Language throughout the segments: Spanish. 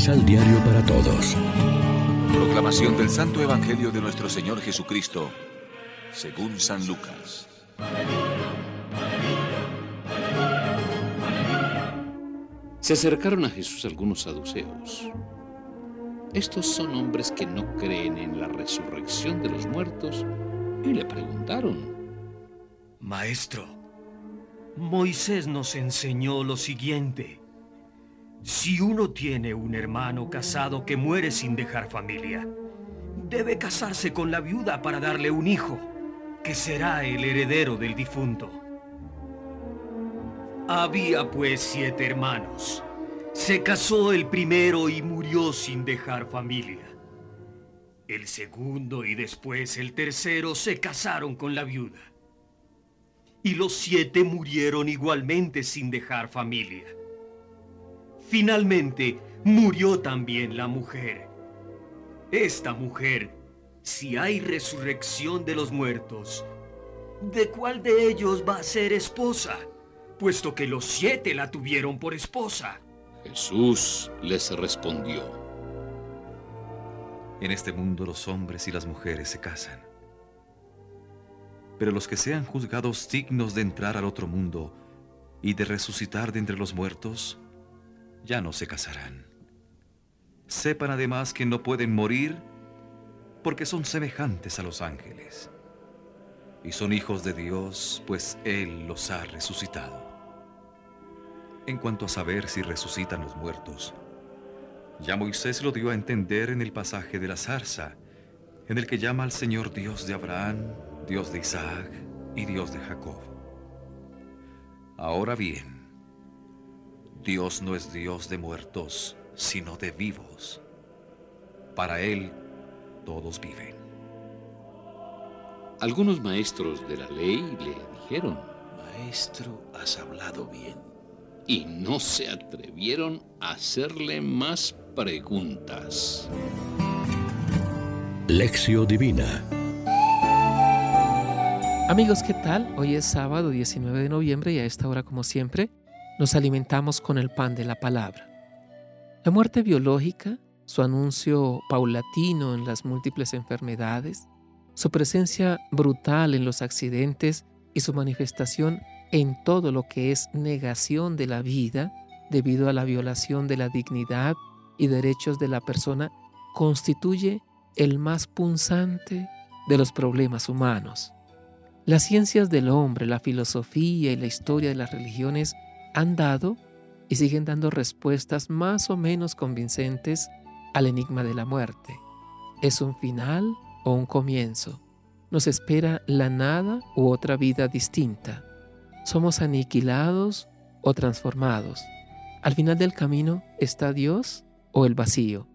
Misal Diario para Todos. Proclamación del Santo Evangelio de nuestro Señor Jesucristo, según San Lucas. Se acercaron a Jesús algunos saduceos. Estos son hombres que no creen en la resurrección de los muertos y le preguntaron, Maestro, Moisés nos enseñó lo siguiente. Si uno tiene un hermano casado que muere sin dejar familia, debe casarse con la viuda para darle un hijo, que será el heredero del difunto. Había pues siete hermanos. Se casó el primero y murió sin dejar familia. El segundo y después el tercero se casaron con la viuda. Y los siete murieron igualmente sin dejar familia. Finalmente, murió también la mujer. Esta mujer, si hay resurrección de los muertos, ¿de cuál de ellos va a ser esposa? Puesto que los siete la tuvieron por esposa. Jesús les respondió. En este mundo los hombres y las mujeres se casan. Pero los que sean juzgados dignos de entrar al otro mundo y de resucitar de entre los muertos, ya no se casarán. Sepan además que no pueden morir porque son semejantes a los ángeles. Y son hijos de Dios, pues Él los ha resucitado. En cuanto a saber si resucitan los muertos, ya Moisés lo dio a entender en el pasaje de la zarza, en el que llama al Señor Dios de Abraham, Dios de Isaac y Dios de Jacob. Ahora bien, Dios no es Dios de muertos, sino de vivos. Para Él todos viven. Algunos maestros de la ley le dijeron, Maestro, has hablado bien. y no se atrevieron a hacerle más preguntas. Lección Divina. Amigos, ¿qué tal? Hoy es sábado 19 de noviembre y a esta hora, como siempre, nos alimentamos con el pan de la palabra. La muerte biológica, su anuncio paulatino en las múltiples enfermedades, su presencia brutal en los accidentes y su manifestación en todo lo que es negación de la vida debido a la violación de la dignidad y derechos de la persona, constituye el más punzante de los problemas humanos. Las ciencias del hombre, la filosofía y la historia de las religiones han dado y siguen dando respuestas más o menos convincentes al enigma de la muerte. ¿Es un final o un comienzo? ¿Nos espera la nada u otra vida distinta? ¿Somos aniquilados o transformados? ¿Al final del camino está Dios o el vacío?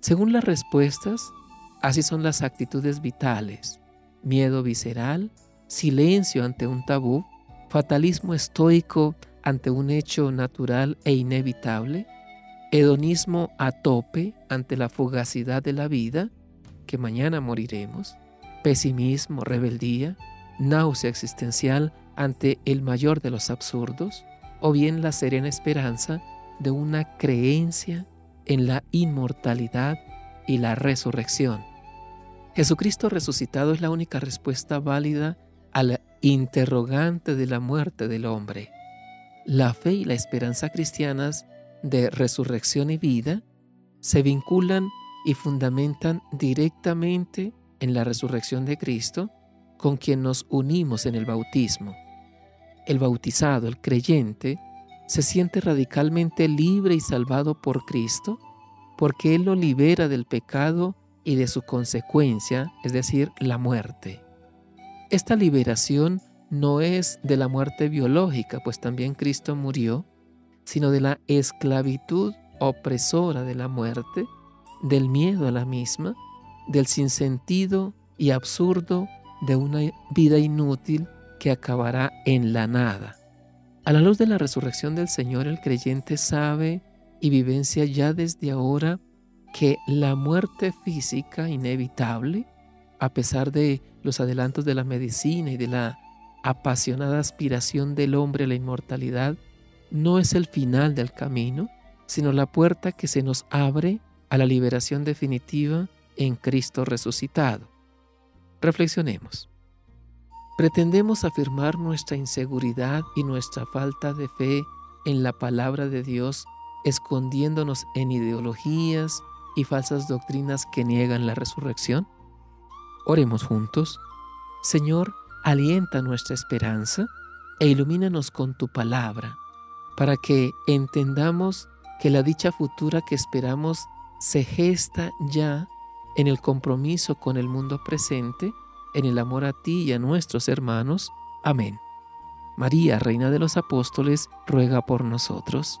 Según las respuestas, así son las actitudes vitales, miedo visceral, silencio ante un tabú, fatalismo estoico ante un hecho natural e inevitable, hedonismo a tope ante la fugacidad de la vida, que mañana moriremos, pesimismo, rebeldía, náusea existencial ante el mayor de los absurdos, o bien la serena esperanza de una creencia en la inmortalidad y la resurrección. Jesucristo resucitado es la única respuesta válida a la interrogante de la muerte del hombre. La fe y la esperanza cristianas de resurrección y vida se vinculan y fundamentan directamente en la resurrección de Cristo, con quien nos unimos en el bautismo. El bautizado, el creyente, se siente radicalmente libre y salvado por Cristo porque Él lo libera del pecado y de su consecuencia, es decir, la muerte. Esta liberación no es de la muerte biológica, pues también Cristo murió, sino de la esclavitud opresora de la muerte, del miedo a la misma, del sinsentido y absurdo de una vida inútil que acabará en la nada. A la luz de la resurrección del Señor, el creyente sabe y vivencia ya desde ahora que la muerte física inevitable, a pesar de los adelantos de la medicina y de la apasionada aspiración del hombre a la inmortalidad, no es el final del camino, sino la puerta que se nos abre a la liberación definitiva en Cristo resucitado. Reflexionemos. ¿Pretendemos afirmar nuestra inseguridad y nuestra falta de fe en la palabra de Dios escondiéndonos en ideologías y falsas doctrinas que niegan la resurrección? Oremos juntos. Señor, alienta nuestra esperanza e ilumínanos con tu palabra, para que entendamos que la dicha futura que esperamos se gesta ya en el compromiso con el mundo presente, en el amor a ti y a nuestros hermanos. Amén. María, Reina de los Apóstoles, ruega por nosotros.